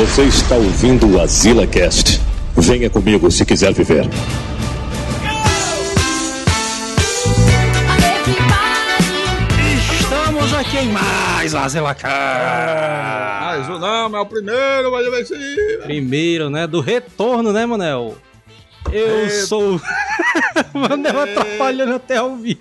Você está ouvindo o Azila Cast. Venha comigo se quiser viver. Estamos aqui em mais Azila Cast. Mais um não, é o primeiro, mas vai ser. Primeiro, né? Do retorno, né, Manel? Eu Eita. sou. Manel atrapalhando até ao vivo.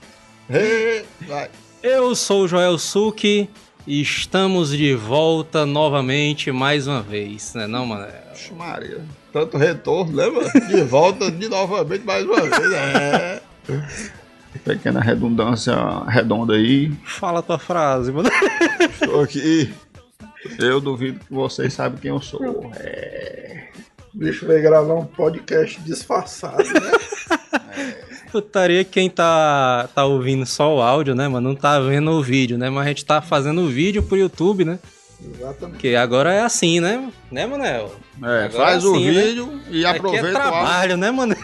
Eu sou o Joel Suki e estamos de volta novamente mais uma vez, né, não, Manel? Maria. Tanto retorno, lembra? De volta de novamente mais uma vez. É. Pequena redundância redonda aí. Fala a tua frase, Manel. Estou aqui. Eu duvido que vocês sabem quem eu sou. É. O bicho veio gravar um podcast disfarçado, né? Putaria quem tá, tá ouvindo só o áudio, né, mano? Não tá vendo o vídeo, né? Mas a gente tá fazendo o vídeo pro YouTube, né? Exatamente. Porque agora é assim, né? Né, Manel? É, Agora faz o sim, né? vídeo e Aqui aproveita é o áudio, trabalho, né, Manel?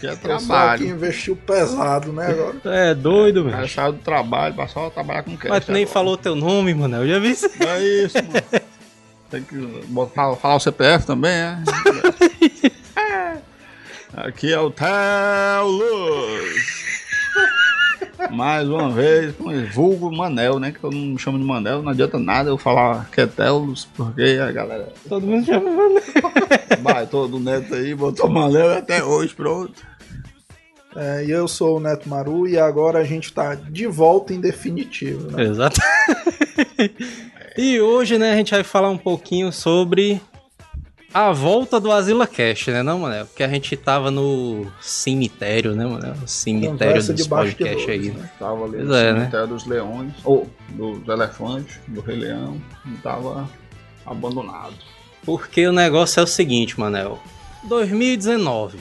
que é O que trabalho. investiu pesado, né? Agora. É doido, O velho. cara saiu do trabalho pra só trabalhar com cash. Mas tu nem agora. falou teu nome, Manel. Já vi isso. É isso, mano. Tem que botar, falar o CPF também, é? Aqui é o Theo Luz. Mais uma vez com o vulgo Manel, né? Que eu não me chamo de Manel, não adianta nada eu falar que é Luz, porque a galera Todo mundo chama Manel. vai todo neto aí, botou Manel até hoje, pronto. É, e eu sou o Neto Maru e agora a gente tá de volta em definitivo, né? Exato. e hoje, né, a gente vai falar um pouquinho sobre a volta do Asila Cash, né, não, Manel? Porque a gente tava no cemitério, né, Manel? O cemitério dos podcasts aí, né? né? Tava ali Pois no é, né? cemitério dos leões, ou dos elefantes, do Rei Leão, e tava abandonado. Porque o negócio é o seguinte, Manel. 2019.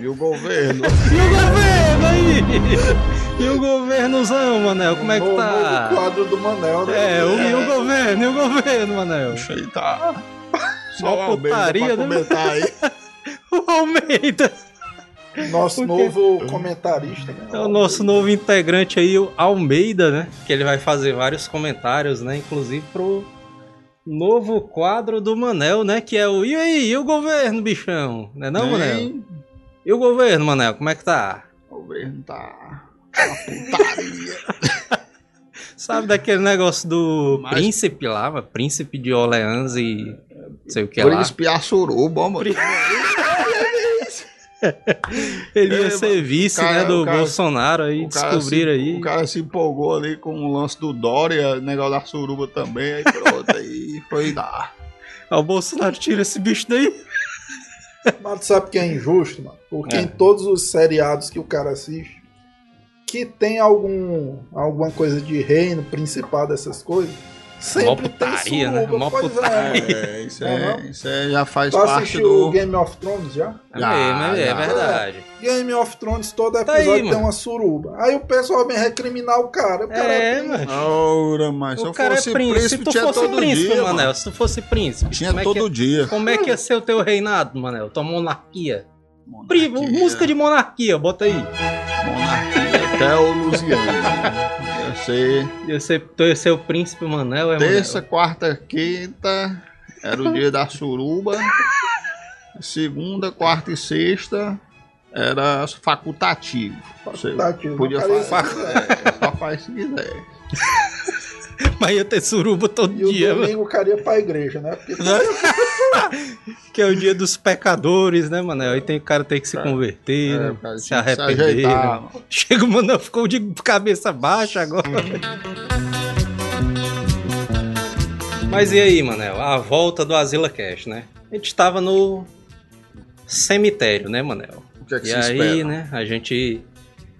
E o governo? E o governo aí? E o governozão, Manel? Como é que tá? novo quadro do Manel, né? É, o, e o governo, e o governo, Manel? Isso aí tá. Uma o Almeida putaria, né? comentar aí. O Almeida. Nosso novo comentarista, né? É o nosso novo integrante aí, o Almeida, né? Que ele vai fazer vários comentários, né? Inclusive pro novo quadro do Manel, né? Que é o E aí, e o governo, bichão? Não é não, Manel? E o governo, Manel, como é que tá? O governo tá. Putaria. Sabe daquele negócio do Mas- príncipe lá, mano? príncipe de Orleans e não sei o que lá. Príncipe Assuruba, mano. Ele ia É, ser vice, o cara- né, do o cara- Bolsonaro aí, O se- aí. O cara se empolgou ali com o lance do Dória, negócio da suruba também, aí pronto, aí foi dar. Ah, o Bolsonaro tira esse bicho daí. Mas tu sabe que é injusto, mano? Porque É. em todos os seriados que o cara assiste, que tem algum alguma coisa de reino, principado, essas coisas, sempre putaria, tem né? suruba. Mó Pois putaria. é. É, isso, é, não. isso é, já faz Tu parte assistiu do. o Game of Thrones já? É, Já, mesmo, é, já. verdade. Game of Thrones, todo Tá aí, episódio tem mano. uma suruba. Aí o pessoal vem recriminar o cara. O cara É, príncipe. mano. Ora, mas se O eu cara fosse é príncipe. Se príncipe, tu tinha fosse todo príncipe, dia. Manel, mano. se tu fosse príncipe, Tinha como é, todo que, dia. como é que ia ser o teu reinado, Manel? Tua monarquia. Pri- Monarquia. música de monarquia, bota aí. Monarquia até o Luciano. Ia ser Ia ser, tu ia ser o príncipe Manel, é terça, Manel? quarta, quinta. Era o dia da suruba. Segunda, quarta e sexta era facultativo. Você Facultativo, podia se É, só faz se quiser. Mas ia ter suruba todo E o dia, mano. domingo o cara ia pra igreja, né? Porque Que é o dia dos pecadores, né, Manel? Aí tem o cara tem que se converter, É, né? o cara se que se arrepender. ajeitar, né? mano. Chega o Manel, ficou de cabeça baixa agora. Mas e aí, Manel? A volta do Asila Cash, né? A gente tava no cemitério, né, Manel? O que é que E se aí, espera? né, a gente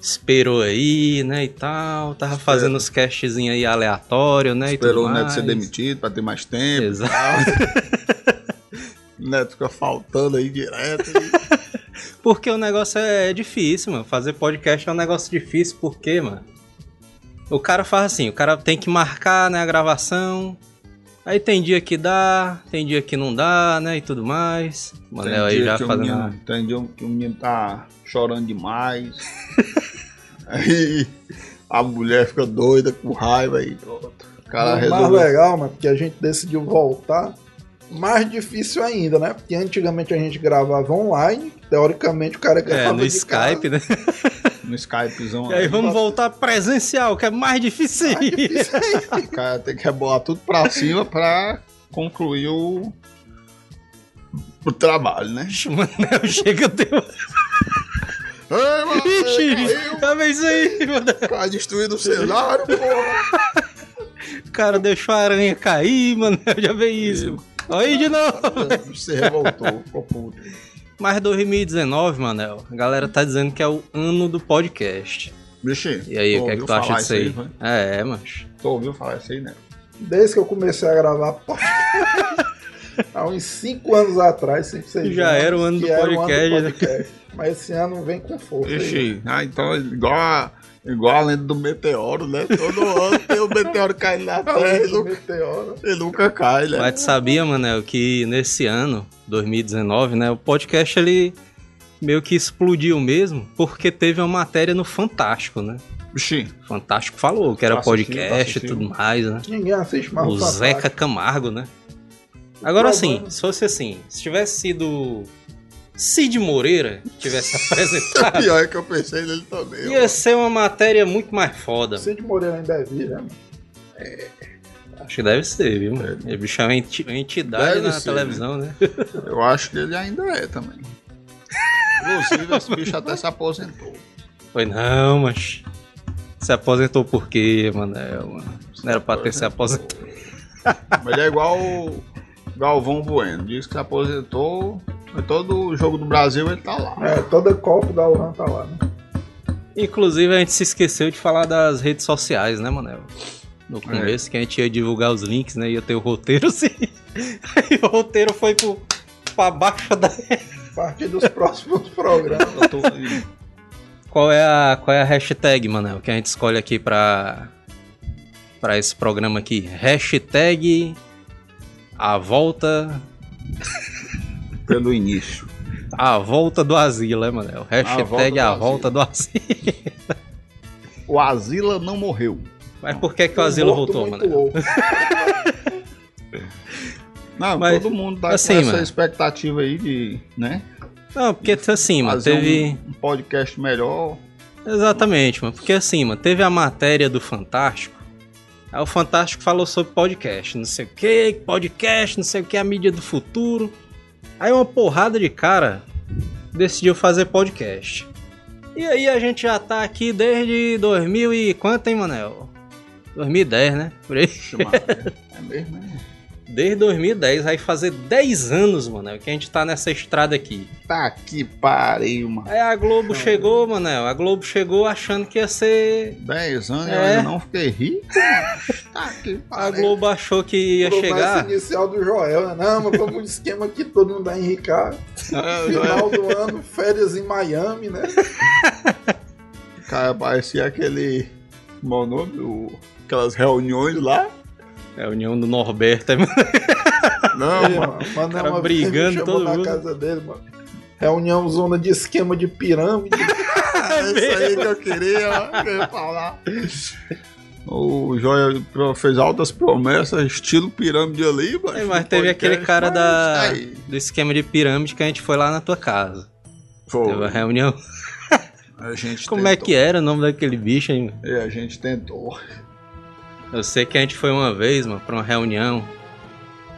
esperou aí, né, e tal. Tava fazendo os castzinhos aí aleatórios, né, Esperou o Neto ser mais. demitido pra ter mais tempo. Exato. O Neto fica faltando aí direto. Porque o negócio é difícil, mano. Fazer podcast é um negócio difícil, porque, mano. O cara faz assim, o cara tem que marcar, né, a gravação. Aí tem dia que dá, tem dia que não dá, né, e tudo mais. O Tem Manel aí dia já que o fazendo. menino- Tem dia que o menino tá chorando demais. aí a mulher fica doida com raiva e pronto. cara o mais resolveu. legal, mano, porque a gente decidiu voltar. Mais difícil ainda, né? Porque antigamente a gente gravava online. Teoricamente o cara É, gravava no de Skype, né? No Skypezão. E aí aí, vamos voltar presencial, que é mais difícil. casa. Mais difícil. O cara tem que rebolar tudo pra cima pra concluir o. O trabalho, né? Mano, chega deu. Ei, mano, Ixi, já vê isso aí, mano. cara destruindo o cenário, porra. O cara deixou a aranha cair, mano. Eu já vi isso. Olha aí de novo. Você revoltou, ficou puto. Mas 2019, Manel, a galera tá dizendo que é o ano do podcast. Bicho, E aí, o que é que tu acha disso aí? foi? É, mas. Tu ouviu falar isso aí, né? Desde que eu comecei a gravar podcast. Há uns 5 anos atrás, 5, 6 Já era o ano do podcast, né? podcast. Mas esse ano vem com força. aí. Ixi, ah, então igual a, igual a lenda do meteoro, né? Todo ano tem o meteoro caindo na terra e do nunca, meteoro. e nunca cai, né? Mas tu sabia, Manel, que nesse ano, 2019, né, o podcast ele meio que explodiu mesmo, porque teve uma matéria no Fantástico, né? Bichinho, Fantástico falou que era Tu assistiu, podcast e tu tudo mais, né? Ninguém assiste mais o Fantástico. Zeca Camargo, né? Agora problema- assim, se fosse assim, se tivesse sido Cid Moreira tivesse apresentado, pior é que eu pensei nele também. ia ser uma matéria muito mais foda. Cid Moreira ainda é vivo, né? mano? Acho que deve ser, viu? mano? Ele bicho é uma enti- uma entidade Deve na ser, televisão, né? Eu acho que ele ainda é também. Inclusive, esse bicho até se aposentou. Foi não, mas. Se aposentou por quê, Manel? Mano? Não era pra ter se aposentado. Mas ele é igual o Galvão Bueno. Diz que se aposentou. Todo jogo do Brasil ele tá lá. É, toda Copa da Uran tá lá, né? Inclusive, a gente se esqueceu de falar das redes sociais, né, Manel? No começo, que a gente ia divulgar os links, né? Ia ter o roteiro, sim. Aí o roteiro foi pro, pra baixo da. A partir dos próximos programas. Eu tô- Qual é a, qual é a hashtag, Manel, que a gente escolhe aqui pra, pra esse programa aqui? Hashtag a volta, Pelo início. a volta do asilo, é, Manel? Hashtag a volta do asilo. O Asila não morreu. Mas por que, que o Morto voltou, Manel? Não, Mas, todo mundo tá assim, com essa mano. expectativa aí de, né? Não, porque assim, mano, fazer teve... um, um podcast melhor. Exatamente, mano. Porque assim, mano, teve a matéria do Fantástico. Aí o Fantástico falou sobre podcast, não sei o que, podcast, não sei o que, a mídia do futuro. Aí uma porrada de cara decidiu fazer podcast. E aí a gente já tá aqui desde 2000 e quanto, hein, Manel? 2010, né? Por aí. Chamar. é mesmo, né? Desde 2010, vai fazer 10 anos, Manel, que a gente tá nessa estrada aqui. Tá que pariu, mano. Aí a Globo chegou, Manel, a Globo chegou achando que ia ser 10 anos e eu É. ainda não fiquei rico. Tá que A pariu. Globo achou que ia Promessa chegar. inicial do Joel, né? Não, mas vamos um esquema que todo mundo vai enricar. É, Final do ano, férias em Miami, né? Cara, parecia aquele. Como é o nome? O- Aquelas reuniões lá. É a união do Norberto. é- Não, Ei, mano. mano, mano, cara uma vez brigando todo na mundo. casa dele, mano. Reunião zona de esquema de pirâmide. É isso aí que eu queria, ó, que eu ia falar. O Joia fez altas promessas, estilo pirâmide ali, mas. É, mas teve aquele cara mas da, aí, do esquema de pirâmide que a gente foi lá na tua casa. foi. Teve a reunião. A gente Como é tentou. que era o nome daquele bicho, hein? mano? É, a gente tentou. Eu sei que a gente foi uma vez, mano, pra uma reunião.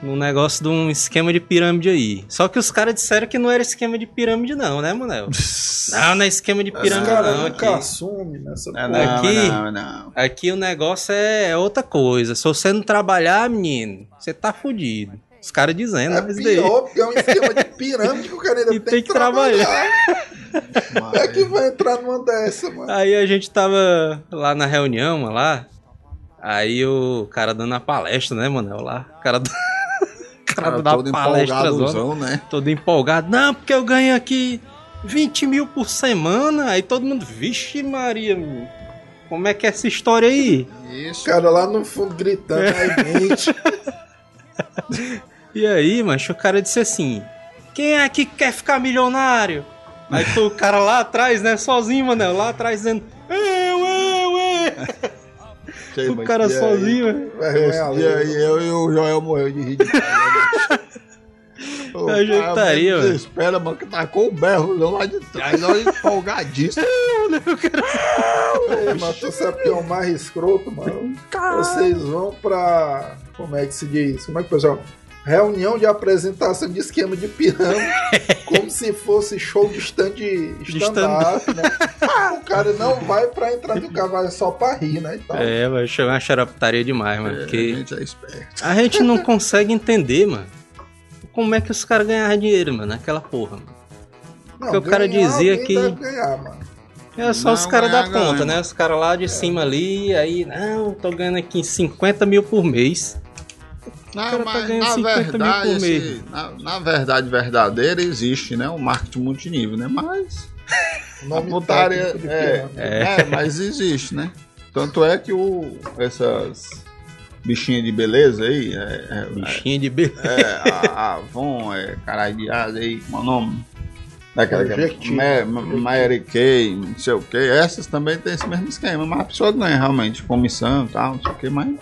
Num negócio de um esquema de pirâmide aí. Só que os caras disseram que não era esquema de pirâmide, não, né, Manel? Não, não é esquema de pirâmide, caras não. nunca Aqui, assumem nessa Não, porra. não, Aqui- não, não. aqui o negócio é é outra coisa. Se você não trabalhar, menino, você tá fudido. Os caras dizendo, É mas daí. pior, porque é um esquema de pirâmide que o cara ainda tem, tem que que trabalhar. Mas- É que vai entrar numa dessa, mano. Aí a gente tava lá na reunião, mano, lá. Aí o cara dando a palestra, né, mano? Lá. O cara, do- o cara Cara, dando todo a palestra zona, né? todo empolgado. Não, porque eu ganho aqui 20 mil por semana. Aí todo mundo, vixe Maria, como é que é essa história aí? O Isso. cara lá no fundo gritando, aí mente. E aí, mancho, o cara disse assim: Quem é que quer ficar milionário? Aí o cara lá atrás, né, sozinho, mano, lá atrás dizendo: Eu, eu, eu. Sei, O cara e aí? sozinho, né? Vai ganhar E aí, ali. eu e o Joel morreu de rir de O Eu ajeitaria, cara mano. Desespera, mano, que tacou o berro lá de trás, olha, empolgadíssimo. Ei, mas tu sabe que é o mais escroto, mano? Vocês vão pra. Como é que se diz? Como é que o pessoal. Reunião de apresentação de esquema de pirâmide, como se fosse show de stand stand-up, né? O cara não vai pra entrar no cavalo, é só pra rir, né? Então, É, vai chamar uma xaroptaria demais, mano. A Porque gente é esperto. a gente não consegue entender, mano. Como é que os caras ganharam dinheiro, mano, naquela porra, mano. não, porque o cara dizia que- deve ganhar, mano. É só Não, os caras da ponta, ganha, né? Os caras lá de cima ali, aí, não, tô ganhando aqui 50 mil por mês. Não, cara tá mas ganhando na 50 mil verdade, por mês. assim, na, na verdade verdadeira existe, né? O marketing multinível, né? Mas O a nome putaria de é, pirâmide. é, mas existe, né? Tanto é que o, essas bichinhas de beleza aí, é, é, Bichinho de beleza. é, a, Avon, é, caralho de asa aí, como é o nome? Daquela que é Mary Kay, não sei o que. Essas também tem esse mesmo esquema, mas a pessoa ganha realmente comissão e tal, não sei o que, mas.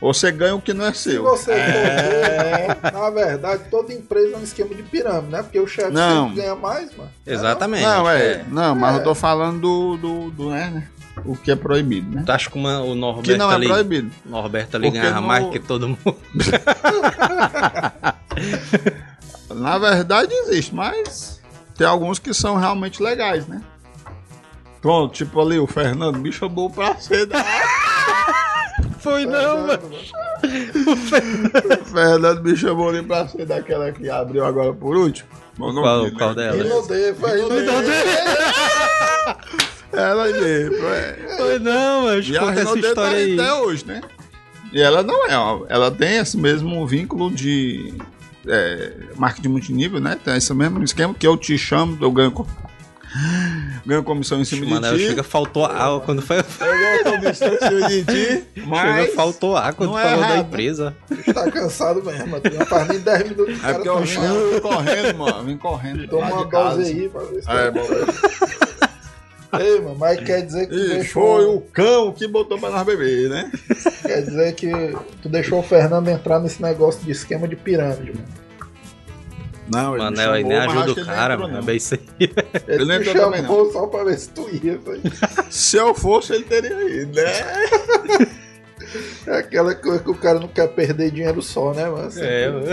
Você ganha o que não é Se seu. você for ver, na verdade, toda empresa é um esquema de pirâmide, né? Porque o chefe Não. sempre ganha mais, mano. Exatamente. Não, é. Não, mas É. eu tô falando do, do, do né, né? O que é proibido, né? Tu acha que uma- o Norberto Que não é ali, proibido. Norberto ali Porque ganhava no- mais que todo mundo? Na verdade existe, mas tem alguns que são realmente legais, né? Pronto, tipo ali, o Fernando me chamou pra ser da. Foi não, mano. O Fernando me chamou ali pra ser daquela que abriu agora por último. Meu nome Qual, qual né? dela? Inodeva. Ela mesmo, é. Foi não, mano. E a essa tá história aí aí. até hoje, né? E ela não é, ó, ela tem esse mesmo vínculo de é, marketing multinível, né? Tem esse mesmo esquema que eu te chamo, eu ganho, co- ganho comissão em cima Mano, de ti. chega, faltou água quando foi. Eu ganho comissão em cima de ti, mas Chega, faltou água quando é falou da errado, né? empresa. Tá cansado mesmo, mano. Não faz nem 10 minutos. o é porque tá eu chamando. vim correndo, mano. Vim correndo. Toma uma dose aí pra ver se É, tá bom. Ei, mano, mas quer dizer que tu E deixou. foi o cão que botou pra nós beber, né? Quer dizer que tu deixou o Fernando entrar nesse negócio de esquema de pirâmide, mano. Não, ele Mano, me aí chamou, nem ajuda o que cara, mano. É bem isso aí. Ele Ele te entrou também, chamou só pra ver se tu ia. velho. Se eu fosse, ele teria ido, né? É aquela coisa que o cara não quer perder dinheiro só, né, mano? Assim, É, mano.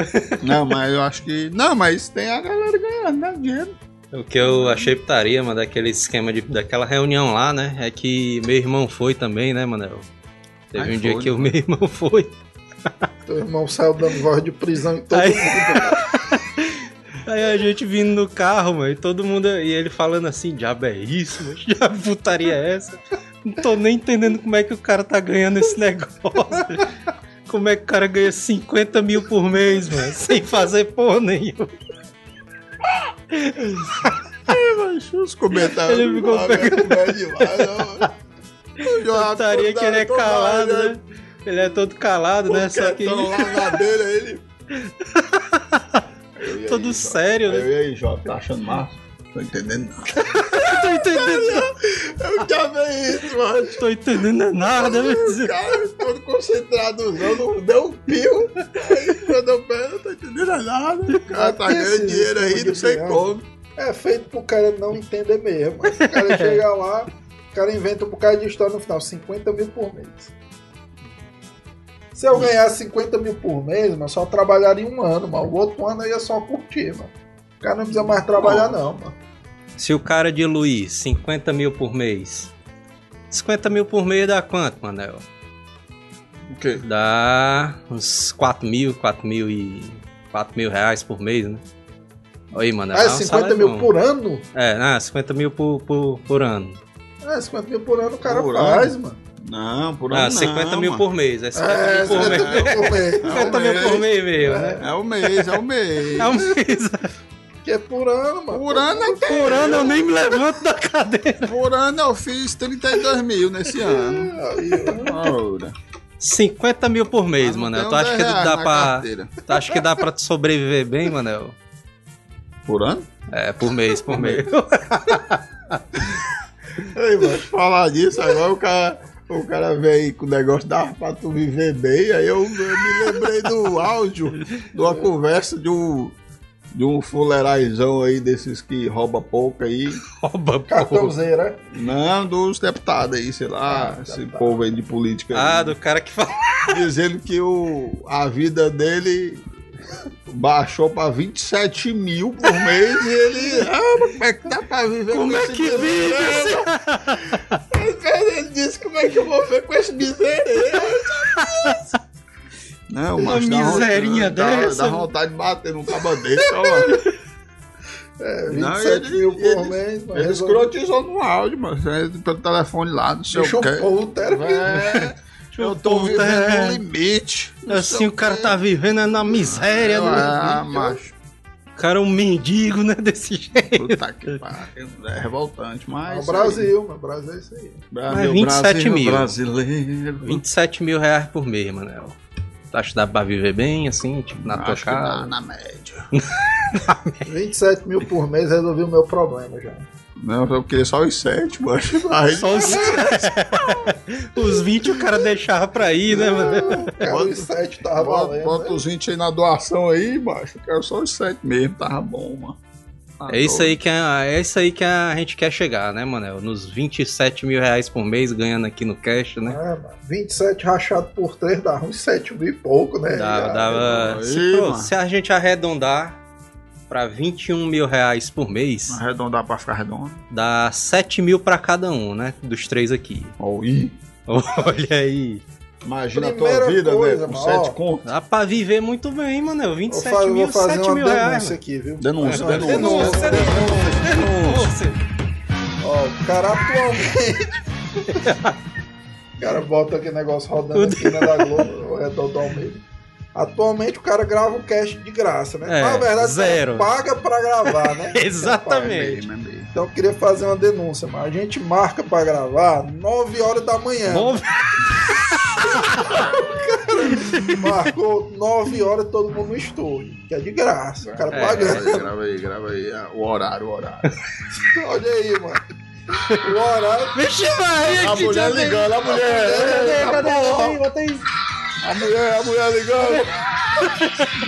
Não, mas eu acho que. Não, mas tem a galera ganhando, né? Dinheiro. O que eu achei putaria, mano, daquele esquema de, daquela reunião lá, né? É que meu irmão foi também, né, Manel? Teve Ai, um dia foi, que o né? meu irmão foi. Teu irmão saiu dando voz de prisão em todo Aí- mundo. Aí a gente vindo no carro, mano, e todo mundo. E ele falando assim, diabo é isso, mano? Diabo putaria é essa? Não tô nem entendendo como é que o cara tá ganhando esse negócio. Como é que o cara ganha 50 mil por mês, mano? Sem fazer porra nenhuma. Mas os comentários. Ele ficou velho, é demais, não. O João Putaria que ele é calado, né? Ele é todo calado, né? Só que. Lá na beira, ele. Eu, aí, Todo Jota? sério, né? Eu e aí, Jota, tá achando massa? Tô entendendo nada. Tô entendendo, Eu já vi isso, mano. tô entendendo nada, velho. cara todo concentrado, não deu um pio. Aí quando eu pego, não tô entendendo nada. O cara tá ganhando dinheiro aí, não sei como. É feito pro cara não entender mesmo. Mas o cara chega lá, o cara inventa um bocado de história no final, 50 mil por mês. Se eu ganhasse 50 mil por mês, mas só trabalharia um ano, mas o outro ano eu ia só curtir, mano. O cara não precisa mais trabalhar, não, mano. Se o cara diluir 50 mil por mês. 50 mil por mês dá quanto, Manel? O quê? Dá uns 4 mil, 4 mil e. 4 mil reais por mês, né? Aí, Manel. Ah, um 50 salário mil bom. por ano? É, ah, 50 mil por, por, por ano. É, 50 mil por ano o cara Por faz, mano. Não, por Ah, ano 50 não, mil mano. por mês. É 50 É, mil por 50 mês. mil por mês. 50 mil por mês mesmo, né? É o mês, é o mês. É um mês. Que é por ano, mano. Por ano até. Por ano eu nem me levanto da cadeira. Por ano eu fiz 32 mil nesse ano. Ora. 50 mil por mês, Manel. Tu acha que 10 reais dá pra. carteira. Tu acha que dá pra sobreviver bem, Manel? Por ano? É, por mês, por mês. Ei, mano, falar disso agora o cara. O cara veio com o negócio da pra tu viver bem, aí eu, eu me lembrei do áudio de uma conversa de um, de um fuleiraizão aí desses que rouba pouco aí. Rouba porra. Cartãozeiro, é? Não, dos deputados aí, sei lá, esse povo aí de política. Ah, aí, do cara que fala. Dizendo que o, a vida dele baixou pra 27 mil por mês e ele. Ah, mas como é que dá pra viver Como com é esse que vive miséria? Ele disse: como é que eu vou ver com esse miséria? Não, Uma mas dá miserinha vontade- dá- dessa. Dá vontade de bater num cabo desse, ó. É, 27 Não, ele- mil por ele- mês. Ele escrotizou no áudio, mano. é, Pelo telefone lá, não sei Deixa o o quê. povo ter- É, eu tô povo vivendo ter- no limite. Assim, o cara tá vivendo é na miséria, né? Ah, macho. O cara é um mendigo, né? Desse jeito. Puta que pariu. É revoltante, É mas. o Brasil, mano. O Brasil é isso aí. Brasil, Mas 27 Brasil, mil. Brasileiro. 27 mil reais por mês, Manel. Tu acha que dá pra viver bem, assim, tipo, na tua casa? na média. 27 mil por mês resolvi o meu problema já. Não, eu queria só os sete, macho. Mas... Só os... os 20 o cara deixava pra ir, né, mano? Cara, Bota- os 7 tava Bota, valendo. bota né? os 20 aí na doação aí, macho. Eu quero só os sete mesmo, tava bom, mano. Tá É isso aí que a, é isso aí que a gente quer chegar, né, Manel? Nos 27 mil reais por mês ganhando aqui no cash, né? É, mano. 27 rachado por 3 dá uns 7 mil e pouco, né? Dava, Já- dava- aí, se, mano. se a gente arredondar pra 21 mil reais por mês, Arredondar pra ficar redondo. dá 7 mil pra cada um, né? Dos três aqui. Ih. Olha aí. Imagina Primeira a tua vida, velho, com mano, sete ó. contos. Dá pra viver muito bem, Manel. Vou, 27 fa- mil, vou fazer 7 uma mil denúncia reais. mano. aqui, viu? Denúncia, Uma denúncia. Denúncia, denúncia, denúncia. Ó, o cara atualmente. o cara bota aquele negócio rodando aqui na da Globo, ao redor do Almeida. Atualmente o cara grava o cast de graça, né? É, Na verdade, o cara zero. paga pra gravar, né? Exatamente. É mesmo. Então eu queria fazer uma denúncia, mas a gente marca pra gravar 9 horas da manhã. Bom, Marcou 9 horas todo mundo no estúdio, que é de graça. O cara É. pagando. Grava aí, grava aí. ah, O horário, o horário. Olha aí, mano. O horário. Vixe, vai! A mulher ligando, a mulher. Cadê? Porra. Bota aí, bota aí. A mulher, a mulher ligando.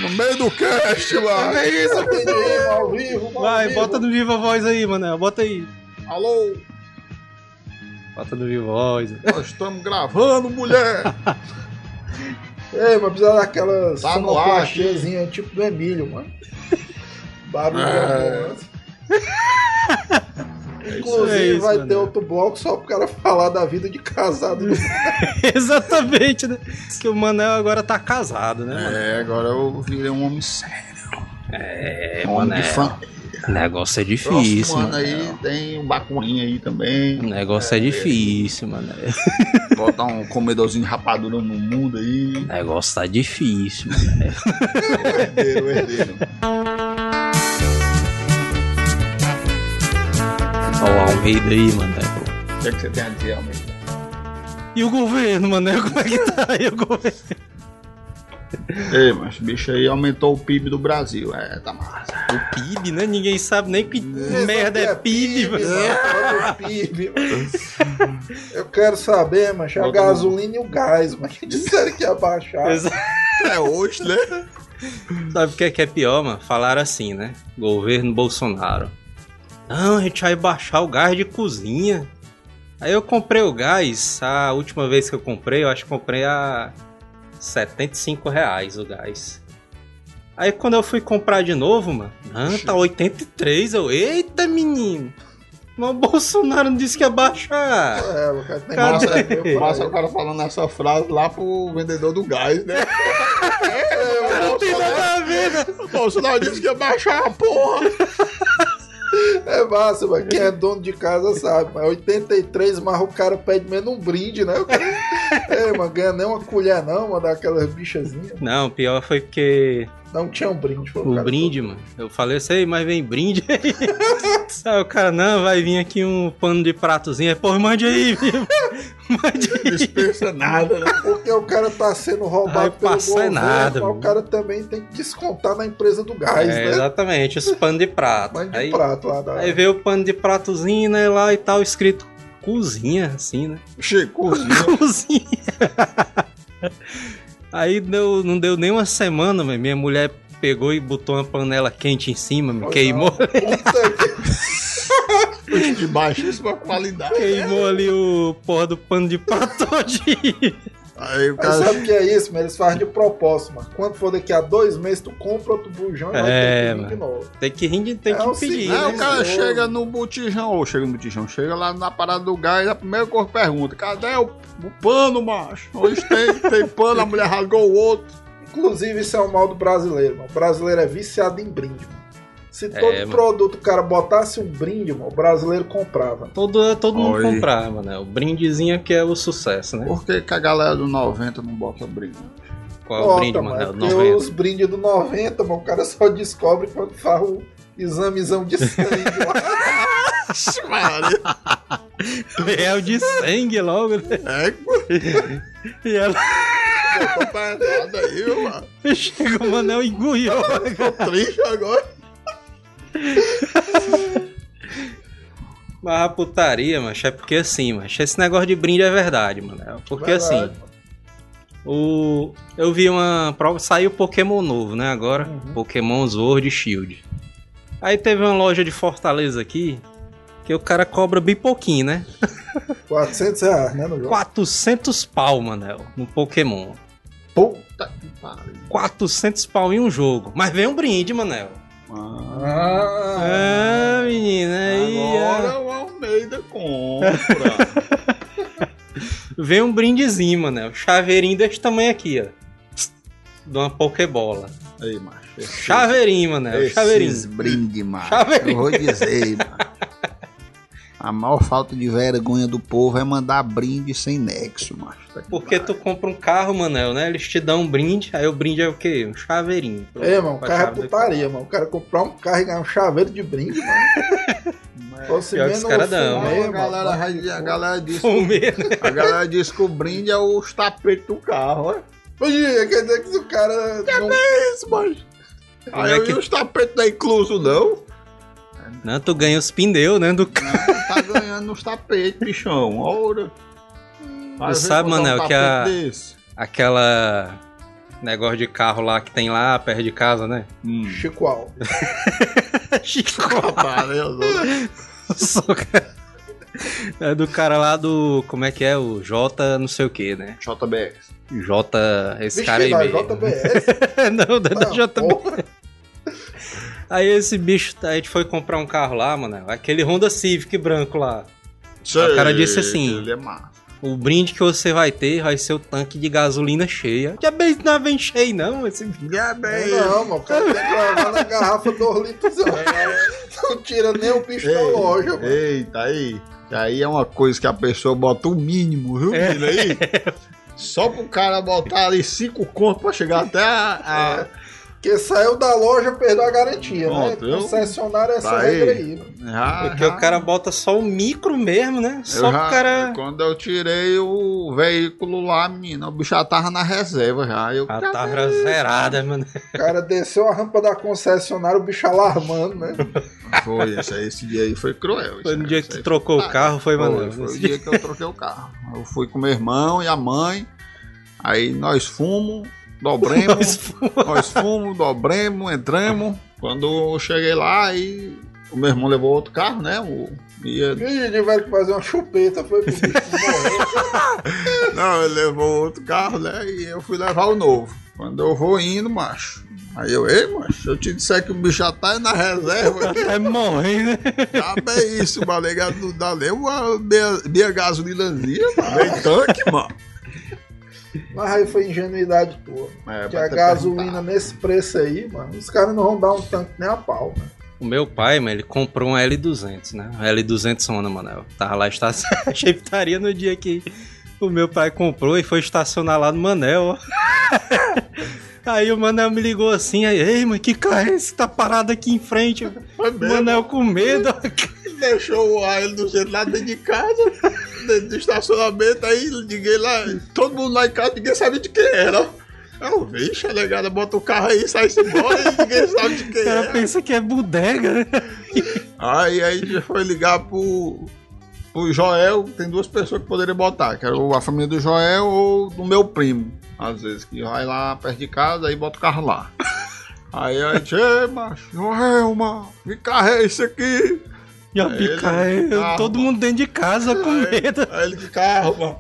No meio do cast, mano. É isso, aí, ao vivo. ao Vai, vivo. bota no Viva Voz aí, Manel. Bota aí. Alô? Bota no Viva Voz. Nós estamos gravando, mulher. Ei, mas precisa daquelas Tá no sonoplastiazinhas tipo do Emílio, mano. Barulho É. ambulância. Inclusive, É isso, vai mano. ter outro bloco só pro cara falar da vida de casado. do- Exatamente, né? Que o Manel agora tá casado, né, mano? É, agora eu virei um homem sério. É, Um homem de Manel. família. O negócio é difícil, ano mano. aí tem um bacurinho aí também. O negócio é, difícil, mano. Botar um comedorzinho de rapadura no mundo aí. O negócio tá difícil, mano. O herdeiro, o herdeiro. Almeida aí, mano. O que, é que você tem a dizer, Almeida? E o governo, mano? Como é que tá aí o governo? Ei, mas o bicho aí aumentou o PIB do Brasil. É, tá massa. O PIB, né? Ninguém sabe nem que merda é PIB, mano. o PIB, mano. Eu quero saber, mas a Bota gasolina e o gás, mas que disseram que ia baixar. Exa- É hoje, né? Sabe o que é, que é pior, mano? Falaram assim, né? Governo Bolsonaro. Não, a gente vai baixar o gás de cozinha. Aí eu comprei o gás, a última vez que eu comprei, eu acho que comprei a 75 reais o gás. Aí quando eu fui comprar de novo, mano, não, tá 83. Eu, eita menino! Mas o Bolsonaro não disse que ia baixar. É, o cara tem Cadê? massa, Passa o cara falando essa frase lá pro vendedor do gás, né? É, Não tem nada a ver, né? O Bolsonaro disse que ia baixar a porra. É massa, mas quem é dono de casa sabe. Mas 83, mas o cara pede menos um brinde, né? O cara... É, mano, ganha nem uma colher não, mano, daquelas bichazinhas. Não, pior foi porque Não tinha um brinde. Foi O brinde, mano. Eu falei, sei, mas vem brinde aí. Aí o cara, não, vai vir aqui um pano de pratozinho. Aí, Pô, mande aí, viu? Mande Não aí. dispensa nada, né? Porque o cara tá sendo roubado Ai, pelo é governo, nada, mas mano. o cara também tem que descontar na empresa do gás, É, né? exatamente, os panos de prato. Mãe de Aí, prato lá da... aí veio o pano de pratozinho, né, lá e tal, escrito cozinha, assim, né? Chicozinho. Cozinha. Aí deu, não deu nem uma semana, mas minha mulher pegou e botou uma panela quente em cima, me queimou, Puta que... de baixíssima qualidade. queimou ali o porra do pano de prato todinho. Aí o Mas cara. sabe o que é isso, mano? Eles fazem de propósito, mano. Quando for daqui a dois meses, tu compra outro bujão e vai É, ter que vir de mano. novo. Tem que rir, tem É que pedir. né? o cara chega no botijão, ou chega no botijão, chega lá na parada do gás, a primeira coisa que pergunta: cadê o, o pano, macho? Hoje tem, tem pano, a mulher rasgou o outro. Inclusive, isso é o mal do brasileiro, mano. O brasileiro é viciado em brinde, mano. Se todo É, mano. produto o cara botasse um brinde, mano, o brasileiro comprava. Todo, todo mundo comprava, né? O brindezinho que é o sucesso, né? Por que, que a galera do 90 não bota brinde? Qual é o Bota, brinde, mano. Manel? Porque 90. os brindes do 90, mano, o cara só descobre quando faz o examezão de sangue lá. É o de sangue logo, né? É, E ela aí, viu, mano. chega o Manel e engoliu. Tô triste agora. Mas a putaria, macho, é porque assim, macho, esse negócio de brinde é verdade, mano. É Porque Verdade, assim, o eu vi uma prova, saiu Pokémon novo, né, agora, Uhum. Pokémon Sword Shield. Aí teve uma loja de Fortaleza aqui, que o cara cobra bem pouquinho, né? 400 reais, né, no jogo? 400 pau, Manel, no Pokémon. Puta que pariu. 400 pau em um jogo. Mas vem um brinde, Manel. Ah, Ah, menina, aí. agora o Almeida compra. Vem um brindezinho, Manel. Chaveirinho desse tamanho aqui, ó. De uma Pokébola. aí, macho. esse- Chaveirinho, Manel. esses Chaveirinho. brinde, macho. Chaveirinho. Eu vou dizer, mano. A maior falta de vergonha do povo é mandar brinde sem nexo, macho. Tá que Porque pariu. tu compra um carro, Manel, né? Eles te dão um brinde, aí o brinde é o quê? Um chaveirinho. É, mano, o carro é putaria, mano. O cara comprar um carro e ganhar um chaveiro de brinde, mano. Fosse Pior que os cara dão. Não, a mano. galera, a galera diz Fumê, né? A galera diz que o brinde é os tapetes do carro, ó. Imagina, quer dizer que o cara não... É isso, macho. Como Aí é que- os tapetes não é incluso, não. Não, tu ganha os pneus, né? Do. Não, tá ganhando nos tapetes, bichão. Ora. Vai ver sabe, botar um Manel, que a- desse. Aquela. Negócio de carro lá que tem lá perto de casa, né? Hum. Chicoal. Chico. Aparelho, É do cara lá do. Como é que é? O J não sei o que, né? JBS. J. Esse Vixe, cara aí da mesmo. JBS. não, da, da JB. porra. Aí esse bicho, a gente foi comprar um carro lá, mano. Aquele Honda Civic branco lá. O cara disse assim- Ele é massa. O brinde que você vai ter vai ser o tanque de gasolina cheia. Já bem, não é bem cheio, não. Esse... É bem. Não, mano, o cara tem que levar na garrafa 2 litros. Não tira nem o bicho da loja, mano. Eita, aí. Aí é uma coisa que a pessoa bota o mínimo, viu, É. menino aí? Só pro cara botar ali cinco contos pra chegar até a. a- Porque saiu da loja, perdeu a garantia, Pronto, né? eu- Concessionária é essa Tá regra aí. aí, mano. já- Porque já- o cara bota só o micro mesmo, né? eu Só já- pro cara. Quando eu tirei o veículo lá, menina, o bicho já tava na reserva já. Eu, A tava zerada, mano. O cara desceu a rampa da concessionária, o bicho alarmando, né? Foi, esse, esse dia aí foi cruel. Foi no dia que tu trocou foi- o carro, foi, Foi, mano. foi o dia que eu troquei o carro. Eu fui com meu irmão e a mãe. Aí nós fomos, dobremos, nós fomos, dobremos, entramos. Quando eu cheguei lá, aí o meu irmão levou outro carro, né? O, ia... E tiveram que fazer uma chupeta, foi pro bicho morrer. Não, ele levou outro carro, né? E eu fui levar o novo. Quando eu vou indo, macho. Aí eu, ei, macho, eu te disser que o bicho já tá na reserva. Até morrer, né? Já bem isso, mano. Não dá nem uma meia, meia gasolinazinha, mano. Nem tanque, mano. Mas aí foi ingenuidade tua. É, Que a gasolina nesse preço aí, mano, os caras não vão dar um tanque nem a pau, né? O meu pai, mano, ele comprou um L200, né? Um L200 Sona, Manel. Tava lá estacionado. Cheiptaria no dia que o meu pai comprou e foi estacionar lá no Manel, ó. Aí o Manel me ligou assim, aí, ei, mas que carro é esse que tá parado aqui em frente? O. Manel com medo. Deixou o ele do jeito lá dentro de casa, dentro do estacionamento, aí liguei lá, todo mundo lá em casa, ninguém sabia de quem era. Eu, vixe, a negada bota o carro aí, sai-se embora e ninguém sabe de quem O cara é. pensa que é bodega, né? Aí, aí gente foi ligar pro, o Joel tem duas pessoas que poderiam botar, que era a família do Joel ou do meu primo, às vezes, que vai lá perto de casa e bota o carro lá. Aí a gente, ei, macho, Joel, mano, que carro é esse aqui? E a pica, ele- carro. todo mundo dentro de casa com medo. Aí ele, que carro, mano?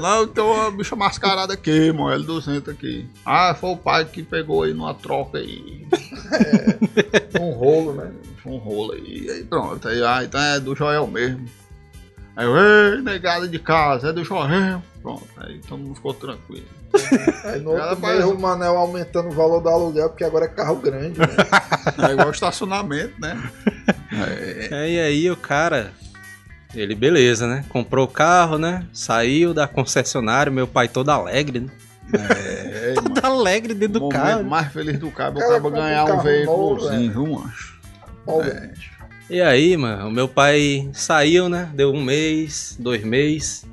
Não, tem uma bicha mascarada aqui, mano, L200 aqui. Ah, foi o pai que pegou aí numa troca aí. Um rolo, né? Foi um rolo aí. Aí pronto, aí, ah, então é do Joel mesmo. Aí eu, ei, negada de casa, é do Joel. Pronto, aí todo mundo ficou tranquilo. Aí no outro faz- mês o Manel aumentando o valor do aluguel, porque agora é carro grande, né? É igual estacionamento, né? É, É, e aí o cara, ele beleza, né? Comprou o carro, né? Saiu da concessionária, meu pai todo alegre, né? é, mano. Todo alegre O dentro do carro. mais feliz do cabo, o Cara, cabo compra um ganhar um carro veículozinho, viu, macho? Obviamente. E aí, mano, o meu pai saiu, né? Deu um mês, dois meses,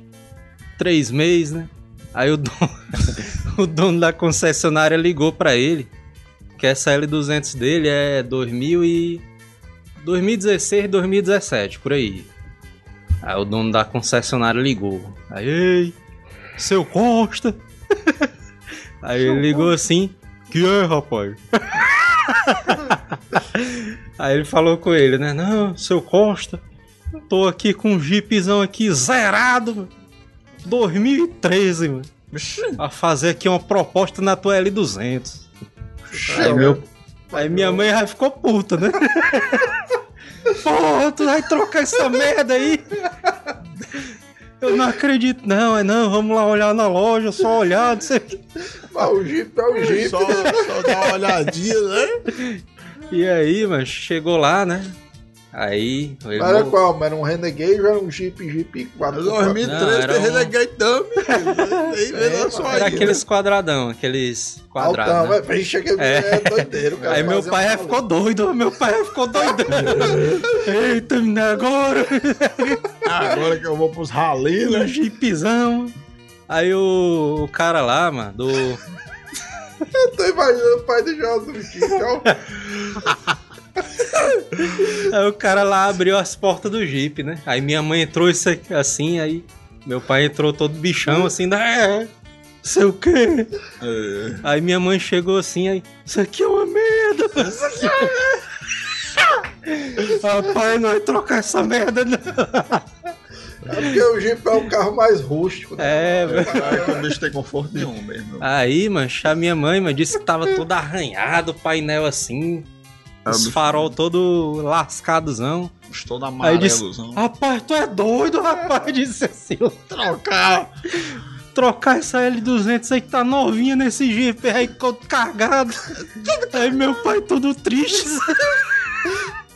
três meses, né? Aí o dono, o dono da concessionária ligou pra ele que essa L200 dele é 2000 e 2016, 2017, por aí. Aí o dono da concessionária ligou. Aí, ei, seu Costa. Aí ele ligou assim, que é, rapaz? Aí ele falou com ele, né? Não, seu Costa, tô aqui com um jeepzão aqui zerado, mano. 2013, mano. A fazer aqui uma proposta na tua L200. Aí, meu, aí minha mãe já ficou puta, né? Porra, tu vai trocar essa merda aí? Eu não acredito, não, é não, vamos lá olhar na loja, só olhar, não sei o quê. Mas o Jeep é o Jeep. Só, só dá uma olhadinha, né? E aí, mas chegou lá, né? Aí. Mas era qual? Mas Era um Renegade ou era um Jeep, Jeep 4 2013 Não, era tem um- Renegade vendo só Era aí. aqueles quadradão, aqueles quadrados. Altão, né? é, pra gente chegar É. é doideiro, cara. Aí meu pai um já ficou doido, meu pai já ficou doido. Eita, menina, agora! Agora que eu vou pros Um né? jeepzão. Aí o, o cara lá, mano, do. Eu tô imaginando o pai do Jorge Miquel. Aí o cara lá abriu as portas do Jeep, né? Aí minha mãe entrou isso aqui, assim, aí meu pai entrou todo bichão, assim, né? Sei o quê? É. Aí minha mãe chegou assim, aí, isso aqui é uma merda! Isso aqui é Rapaz, não vai trocar essa merda, não. É porque o Jeep é o carro mais rústico. Né? É, velho. Caralho, o bicho tem conforto nenhum mesmo. Aí, mancha, a minha mãe, mano, disse que tava todo arranhado, o painel assim, É, os bicho. farol todo lascadozão. Estou na Aí disse, amarelozão. rapaz, tu é doido, rapaz, disse assim, Trocar. trocar essa L200 aí que tá novinha nesse Jeep aí, cargado. Aí meu pai todo triste.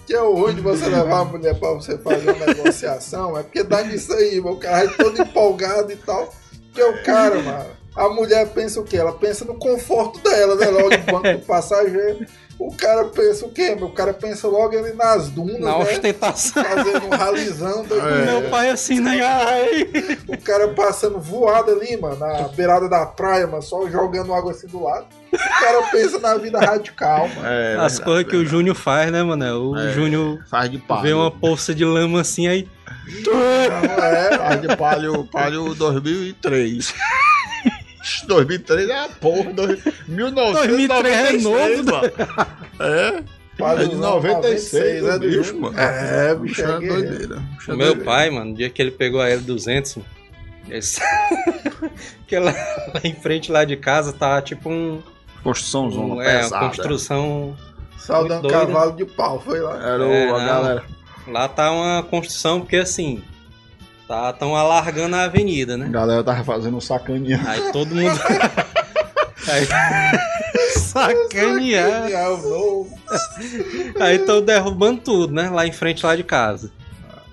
Que é o ruim de você levar a mulher pra você fazer uma negociação, é porque dá nisso aí. O cara é todo empolgado e tal. Que é o cara, mano. A mulher pensa o quê? Ela pensa no conforto dela, né? Logo no banco do passageiro. O cara pensa o quê? O cara pensa logo ali nas dunas, Na né? ostentação. Fazendo um ralizão. É. Meu pai assim, né? Ai. O cara passando voado ali, mano, na beirada da praia, mano, só jogando água assim do lado. O cara pensa na vida radical, mano. É, As verdade, coisas que o. Júnior faz, né, mano? O É. Júnior Faz de palho. vê uma poça de lama assim, aí. Não é, Faz de palho, palho 2003. 2003 é a porra. dois- 1996, 2003 é novo, mano. É. Faz É de os 96, né, o do bicho, mano. É, bicho, Bicho é é doideira. É O meu doideira. pai, mano, no dia que ele pegou a L200, mano, esse... que lá, lá em frente lá de casa tá tipo um, Construção zona um é, uma pesada. construção Saudando Muito doido, cavalo de pau, foi lá. Era o, É, a não. galera. lá tá uma construção porque assim tá tão alargando a avenida, A né? galera tava fazendo um sacaninha. Aí todo mundo aí... sacanear. Aí tão derrubando tudo, né? Lá em frente lá de casa.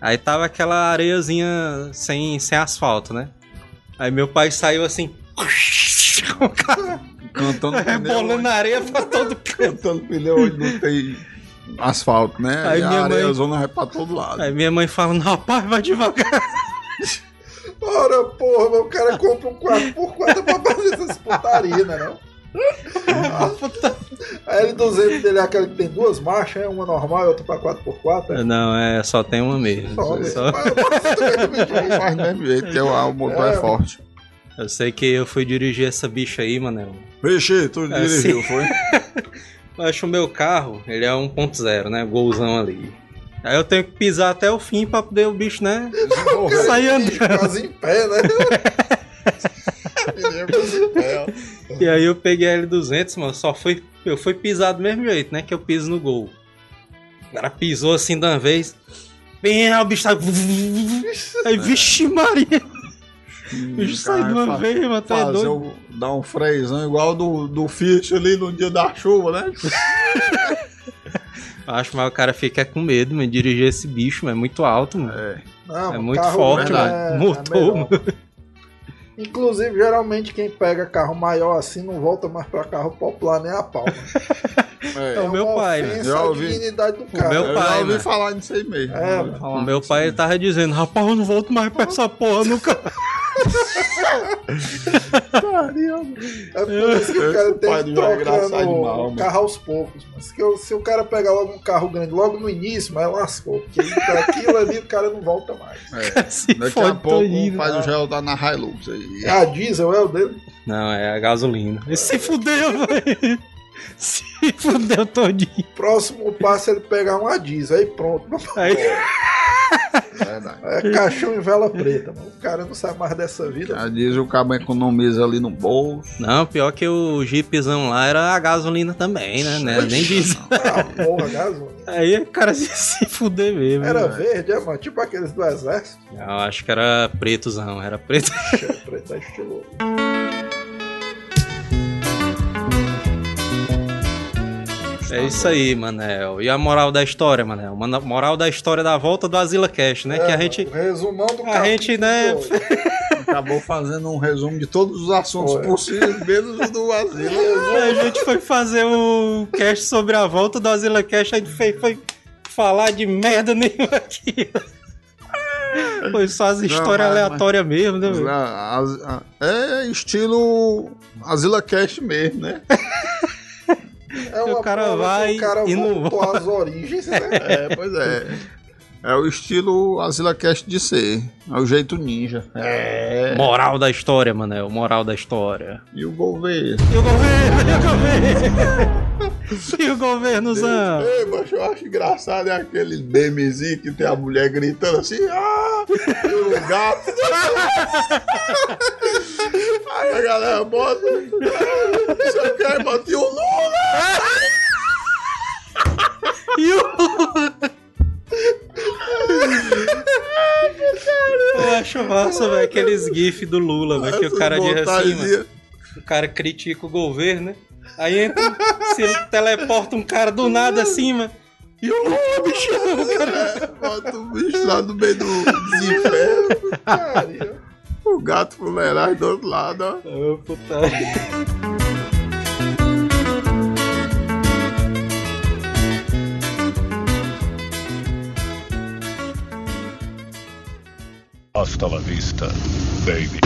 Aí tava aquela areiazinha sem, sem asfalto, né? Aí meu pai saiu assim. com o Cantando pneu. Rebolando na areia pra todo canto. Cantando pneu onde não tem asfalto, né? Aí e minha a areia mãe- zona vai pra todo lado. Aí minha mãe falando, rapaz, vai devagar. Ora, porra, mas o cara compra um 4x4 pra fazer essas putarias, né? A L200 dele é aquela que tem duas marchas, é uma normal e outra pra 4x4. É? Não, é só tem uma mesmo. Só, Só- Mas mesmo jeito. Jeito, que o, o motor é, É. forte. Eu sei que eu fui dirigir essa bicha aí, Manel. Vixe, tu É, dirigiu, sim. foi? Eu acho o meu carro, ele é 1.0, né? Golzão ali. Aí eu tenho que pisar até o fim pra poder o bicho, né? Sair andando. Quase em pé, né? E aí eu peguei a L200, mano, só foi, eu fui pisar do mesmo jeito, né, que eu piso no gol. O cara pisou assim de uma vez, bem, o bicho sai... Aí, vixe Maria, o bicho sai de uma vez, mano, tá Fazer doido. o, dar um freizão igual do, do Fiat ali no dia da chuva, né? Acho, mas o cara fica com medo, mano, de dirigir esse bicho, mano, é muito alto, mano. É. Não, É muito forte, mano. é- Motor, é. Inclusive, geralmente quem pega carro maior assim não volta mais pra carro popular nem a pau. É É. o meu pai, Já à ouvi. dignidade do cara. meu Eu pai, já ouvi mano. falar nisso aí mesmo. É, O meu pai ele tava dizendo, rapaz, eu não volto mais pra essa porra nunca. É por isso que o cara Esse tem que do João trocar engraçado no demais, mano. carro aos poucos. Mas que eu- se o cara pegar logo um carro grande logo no início, mas lascou. Porque aquilo ali o cara não volta mais. É. Se Daqui a pouco todinho, o pai né? do Gel tá na Hilux aí. É a diesel, é o dele. Não, é a gasolina. E se fudeu, velho. Se fudeu todinho. Próximo passo é ele pegar uma diesel. Aí pronto. Aí, Verdade. É caixão em vela preta. Mano. O cara não sabe mais dessa vida. Já diz o cabo economiza ali no bolso. não, pior que o jeepzão lá era a gasolina também, né? né? Nem diz. Ah, porra, gasolina. Aí o cara se, se fuder mesmo. Era né? verde, é, mano? Tipo aqueles do exército. Eu acho que era pretozão, era preto. Cheio, preto é estiloso. É isso aí, Manel. E a moral da história, Manel? Mano, Moral da história da volta do Asila Cash, né? que a É, gente. o Resumão do A gente, né. Acabou fazendo um resumo de todos os assuntos Foi. possíveis, menos o do asilo. A gente foi fazer o cast sobre a volta do Asila Cash, a gente foi, foi falar de merda nenhuma aqui. Foi só as histórias mas- aleatórias mesmo, né? velho? A- a- a- É estilo Asila Cash mesmo, né? É o cara vai o cara e não voltou às origens, né? É, pois é. É o estilo Asila Cash de ser. É o jeito ninja. É. Moral da história, Manel. Moral da história. E o governo. E o governo? E o governo? E o governozão? Ei, mas eu acho engraçado é aquele memezinho que tem a mulher gritando assim, ah! E o gato. Aí a galera bota. Você quer bater o Lula? E o... Eu acho massa, velho, aqueles gifs do Lula, velho, que o cara diz assim, mano, o cara critica o governo, né? Aí entra, se ele teleporta um cara do nada assim, mano, e o Lula, bichão, cara. Bota o bicho lá no meio do desinferno. Cara, O gato fuleiragem do outro lado, ó. Ô, puta. Hasta la vista, baby.